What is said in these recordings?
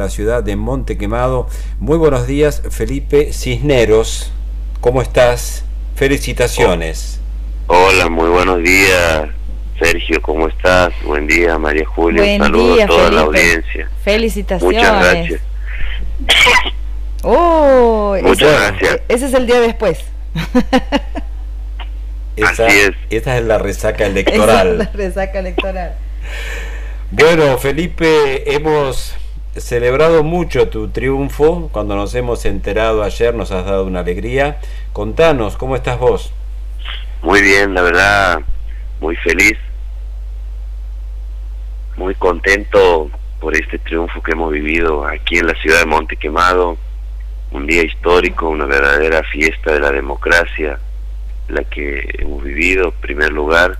la ciudad de Monte Quemado. Muy buenos días, Felipe Cisneros. ¿Cómo estás? Felicitaciones. Hola, muy buenos días. Sergio, ¿cómo estás? Buen día, María Julia. Buen Saludos día, a toda la audiencia. Felicitaciones. Muchas gracias. Oh, Muchas ese, gracias. ese es el día después. Esa, Así es. Esa es la resaca Esa es la electoral. resaca electoral. Bueno, Felipe, hemos celebrado mucho tu triunfo. Cuando nos hemos enterado ayer nos has dado una alegría. Contanos, ¿cómo estás vos? Muy bien, la verdad, muy feliz. Muy contento por este triunfo que hemos vivido aquí en la ciudad de Monte Quemado. Un día histórico, una verdadera fiesta de la democracia, la que hemos vivido. En primer lugar,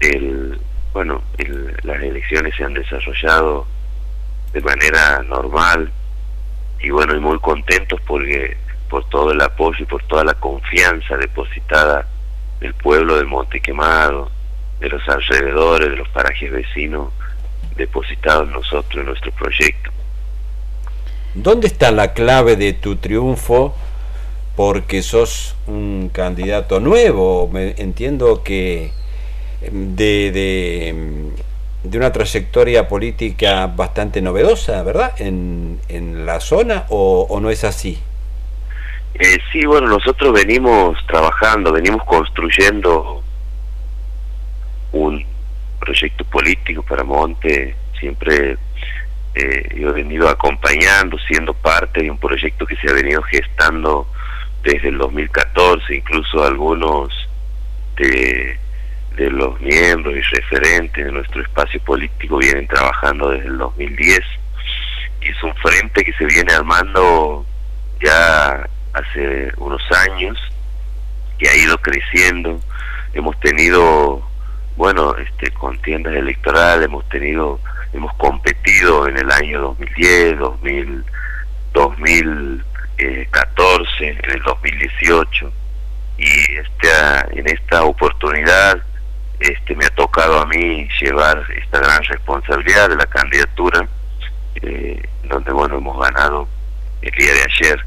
el, bueno, el- las elecciones se han desarrollado de manera normal y bueno, y muy contentos porque por todo el apoyo y por toda la confianza depositada del pueblo de Monte Quemado, de los alrededores, de los parajes vecinos, depositados en nosotros, en nuestro proyecto. ¿Dónde está la clave de tu triunfo? Porque sos un candidato nuevo. Me, entiendo que em, de, de, em, de una trayectoria política bastante novedosa, ¿verdad? En, en la zona o, no es así. Eh, sí, bueno, nosotros venimos trabajando, venimos construyendo un proyecto político para Monte, siempre eh, yo he venido acompañando, siendo parte de un proyecto que se ha venido gestando desde el 2014, incluso algunos de, de los miembros y referentes de nuestro espacio político vienen trabajando desde el 2010 y es un frente que se viene armando ya hace unos años que ha ido creciendo. Hemos tenido bueno este contiendas electorales hemos tenido hemos competido en el año 2010 2000 2014 en el 2018 y esta en esta oportunidad este me ha tocado a mí llevar esta gran responsabilidad de la candidatura eh, donde bueno hemos ganado el día de ayer.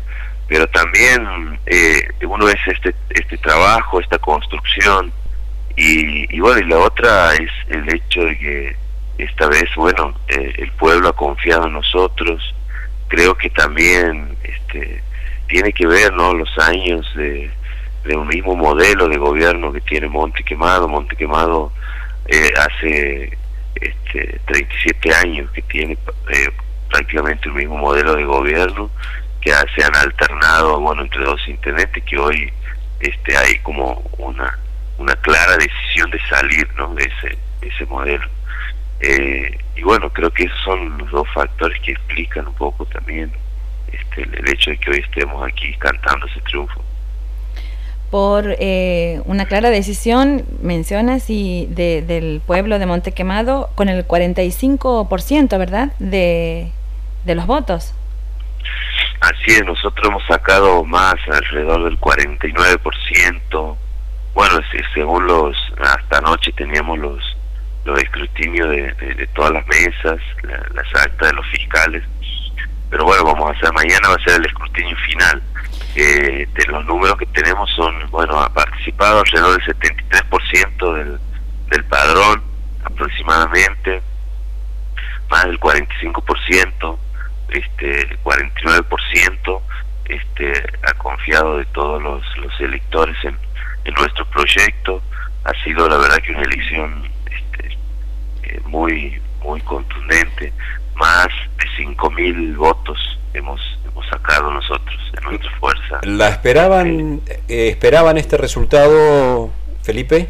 Pero también eh, uno es este este trabajo esta construcción y, y bueno y la otra es el hecho de que esta vez bueno eh, el pueblo ha confiado en nosotros. Creo que también este tiene que ver no los años de, de un mismo modelo de gobierno que tiene Monte Quemado. Monte Quemado eh, hace este 37 años que tiene eh, prácticamente el mismo modelo de gobierno que se han alternado bueno entre dos intendentes que hoy este hay como una una clara decisión de salir no de ese ese modelo. Eh, y bueno creo que esos son los dos factores que explican un poco también este el hecho de que hoy estemos aquí cantando ese triunfo Por eh, una clara decisión, mencionas, y de, del pueblo de Montequemado con el 45%, ¿verdad? De, de los votos. Así es, nosotros hemos sacado más, alrededor del 49%. Bueno, según los, hasta anoche teníamos los los escrutinios de, de- de todas las mesas, la- las actas de los fiscales. Pero bueno, vamos a hacer, mañana va a ser el escrutinio final. Eh, de los números que tenemos son, bueno, ha participado alrededor del 73% del, del padrón aproximadamente, más del 45%, este 49% este ha confiado de todos los, los electores en, en nuestro proyecto ha sido la verdad que una elección este, eh, muy muy contundente más de 5.000 votos hemos hemos sacado nosotros de nuestra fuerza ¿La esperaban, eh, esperaban este resultado, Felipe?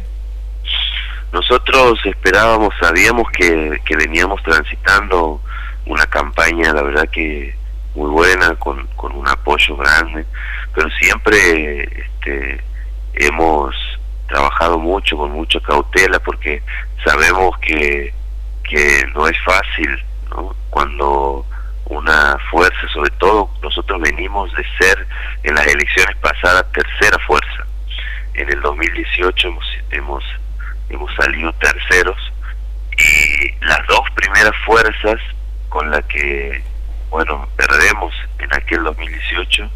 Nosotros esperábamos, sabíamos que, que veníamos transitando una campaña, la verdad que muy buena, con, con un apoyo grande, pero siempre este, hemos trabajado mucho, con mucha cautela, porque sabemos que, que no es fácil, ¿no? Cuando una fuerza, sobre todo nosotros venimos de ser en las elecciones pasadas tercera fuerza. En el 2018 hemos, hemos hemos salido terceros y las dos primeras fuerzas con las que bueno, perdemos en aquel 2018,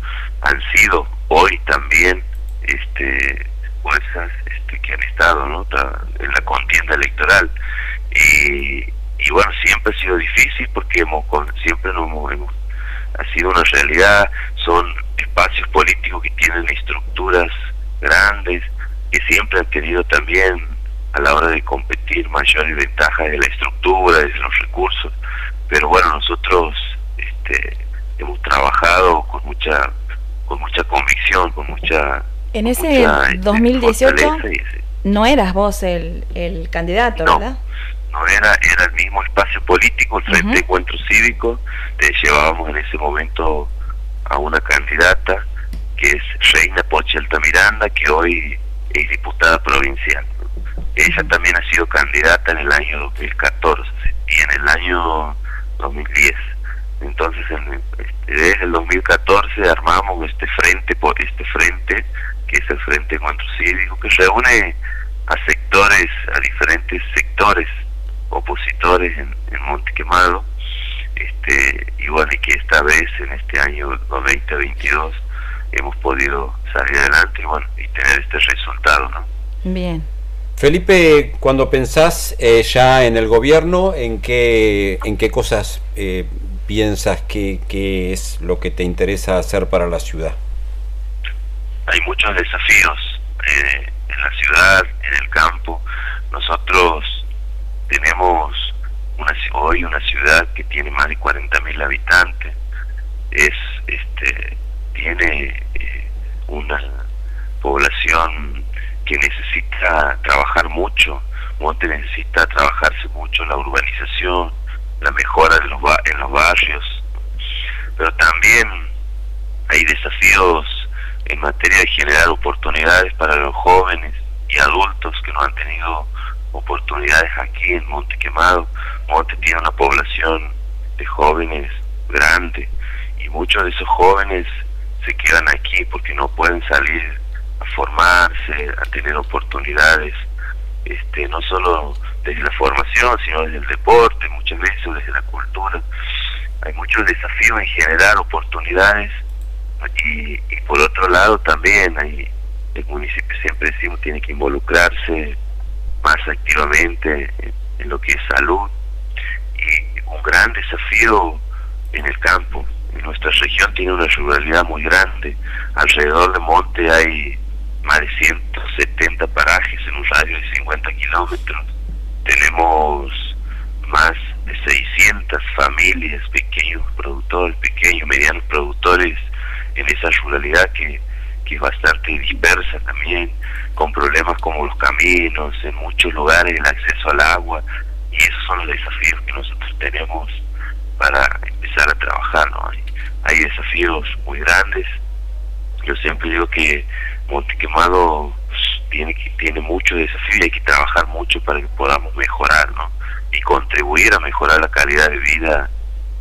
han sido hoy también este, fuerzas este, que han estado ¿no? en la contienda electoral. Y, y bueno, siempre ha sido difícil porque hemos, siempre nos hemos, ha sido una realidad, son espacios políticos que tienen estructuras grandes, que siempre han tenido también a la hora de competir mayores ventajas de la estructura, de los recursos, pero bueno, nosotros este, hemos trabajado con mucha con mucha convicción, con mucha... En ese 2018 este, no eras vos el, el candidato, ¿verdad? No, era, era el mismo espacio político, el Frente Encuentro Cívico, te llevábamos en ese momento a una candidata que es Reina Pochelta Miranda, que hoy es diputada provincial. Ella también ha sido candidata en el año 2014 y en el año 2010. Entonces, este, desde el 2014 armamos este frente, este frente que es el Frente Encuentro Cívico, que reúne a sectores, a diferentes sectores opositores en, en Monte Quemado, este, y bueno, y que esta vez, en este año 2022, hemos podido salir adelante y, bueno, y tener este resultado, ¿no? Bien. Felipe, cuando pensás eh, ya en el gobierno, ¿en qué, en qué cosas eh, piensas que, que, es lo que te interesa hacer para la ciudad? Hay muchos desafíos eh, en la ciudad, en el campo. Nosotros tenemos una, hoy una ciudad que tiene más de 40.000 habitantes. Es, este, tiene una población que necesita trabajar mucho, Monte necesita trabajarse mucho la urbanización, la mejora de los en los barrios, pero también hay desafíos en materia de generar oportunidades para los jóvenes y adultos que no han tenido oportunidades aquí en Monte Quemado. Monte tiene una población de jóvenes grande y muchos de esos jóvenes se quedan aquí porque no pueden salir a formarse, a tener oportunidades, este, no solo desde la formación, sino desde el deporte, muchas veces desde la cultura. Hay muchos desafíos en generar oportunidades y, por otro lado también hay el municipio siempre decimos tiene que involucrarse más activamente en lo que es salud y un gran desafío en el campo nuestra región tiene una ruralidad muy grande. Alrededor de Monte hay más de 170 parajes en un radio de 50 kilómetros. Tenemos más de 600 familias, pequeños productores, pequeños, medianos productores en esa ruralidad que, que es bastante dispersa también, con problemas como los caminos, en muchos lugares el acceso al agua, y esos son los desafíos que nosotros tenemos para empezar a trabajar. ¿no? hay desafíos muy grandes. Yo siempre digo que Montequemado tiene tiene muchos desafíos y hay que trabajar mucho para que podamos mejorar, ¿no? Y contribuir a mejorar la calidad de vida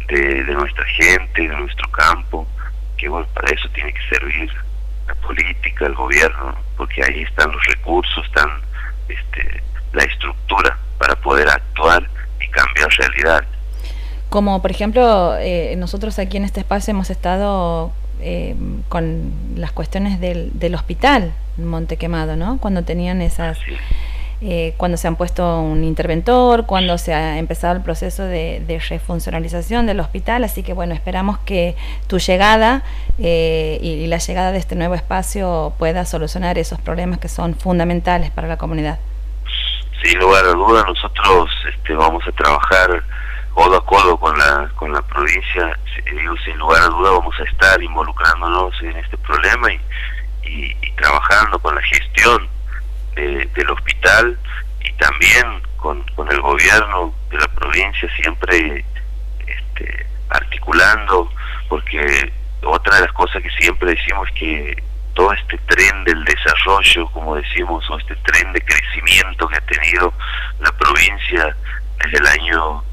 de, nuestra gente, de nuestro campo, que bueno, para eso tiene que servir la política, el gobierno, porque ahí están los recursos, están este, la estructura para poder actuar y cambiar realidad. Como por ejemplo, eh, nosotros aquí en este espacio hemos estado eh, con las cuestiones del, del hospital Monte Quemado, ¿no? Cuando tenían esas... Eh, cuando se han puesto un interventor, cuando se ha empezado el proceso de, refuncionalización del hospital, así que bueno, esperamos que tu llegada y, la llegada de este nuevo espacio pueda solucionar esos problemas que son fundamentales para la comunidad. Sin lugar a duda, nosotros este, vamos a trabajar codo a codo con la con la provincia digo sin lugar a duda vamos a estar involucrándonos en este problema y, y, trabajando con la gestión del hospital y también con, con el gobierno de la provincia siempre este, articulando porque otra de las cosas que siempre decimos es que todo este tren del desarrollo, como decimos, o este tren de crecimiento que ha tenido la provincia desde el año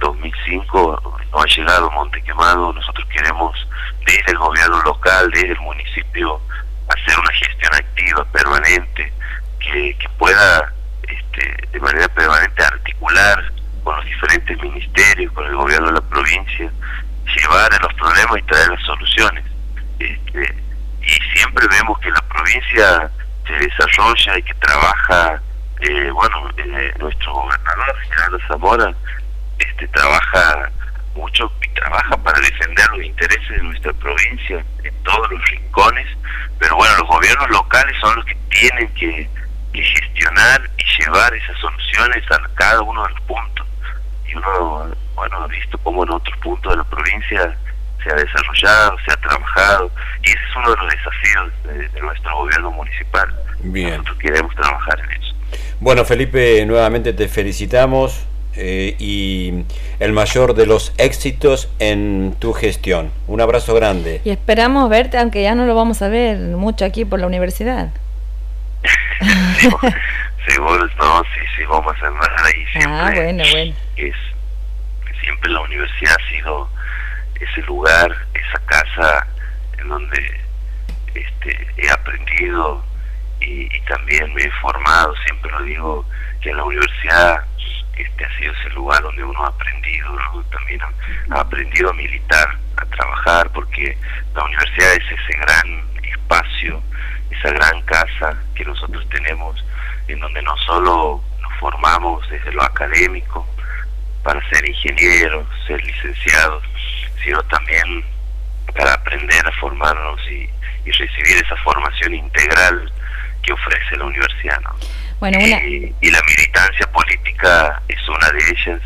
2005 no ha llegado Monte Quemado, nosotros queremos desde el gobierno local, desde el municipio, hacer una gestión activa, permanente, que, pueda este, de manera permanente articular con los diferentes ministerios, con el gobierno de la provincia, llevar a los problemas y traer las soluciones. Este, y siempre vemos que la provincia se desarrolla y que trabaja, eh, bueno, eh, nuestro gobernador, Gerardo Zamora, este, trabaja mucho y trabaja para defender los intereses de nuestra provincia en todos los rincones, pero bueno, los gobiernos locales son los que tienen que, gestionar y llevar esas soluciones a cada uno de los puntos. Y uno, bueno, ha visto cómo en otros puntos de la provincia se ha desarrollado, se ha trabajado, y ese es uno de los desafíos de, nuestro gobierno municipal. Bien. Nosotros queremos trabajar en eso. Bueno, Felipe, nuevamente te felicitamos eh, y el mayor de los éxitos en tu gestión. Un abrazo grande. Y esperamos verte, aunque ya no lo vamos a ver mucho aquí por la universidad. seguro, no, sí, sí, vamos a más ahí ah, siempre. Ah, bueno, bueno. Es, siempre la universidad ha sido ese lugar, esa casa en donde este, he aprendido y, y también me he formado, siempre lo digo, que en la universidad este ha sido ese lugar donde uno ha aprendido, también ha, aprendido a militar, a trabajar, porque la universidad es ese gran espacio, esa gran casa que nosotros tenemos, en donde no solo nos formamos desde lo académico para ser ingenieros, ser licenciados, sino también para aprender a formarnos y, y recibir esa formación integral que ofrece la universidad. ¿no? Bueno, y, la militancia política ellas,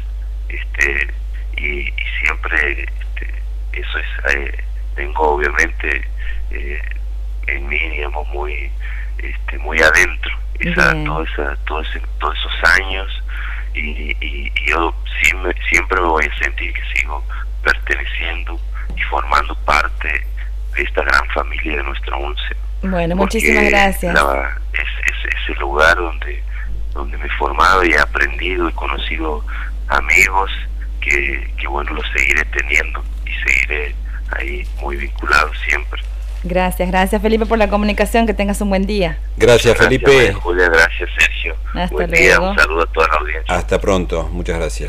este, y, siempre este, eso es, eh, tengo obviamente eh, en mí, digamos, muy, este, muy adentro, esa, todo esa, todo todos esos años, y, y, yo siempre me voy a sentir que sigo perteneciendo y formando parte de esta gran familia de nuestra once. Bueno, muchísimas gracias. es, ese lugar donde, donde me he formado y he aprendido y conocido amigos que, que, bueno, los seguiré teniendo y seguiré ahí muy vinculado siempre. Gracias, gracias Felipe por la comunicación, que tengas un buen día. Gracias, Felipe. Julia, gracias Sergio. Hasta buen luego. día, un saludo a toda la audiencia. Hasta pronto, muchas gracias.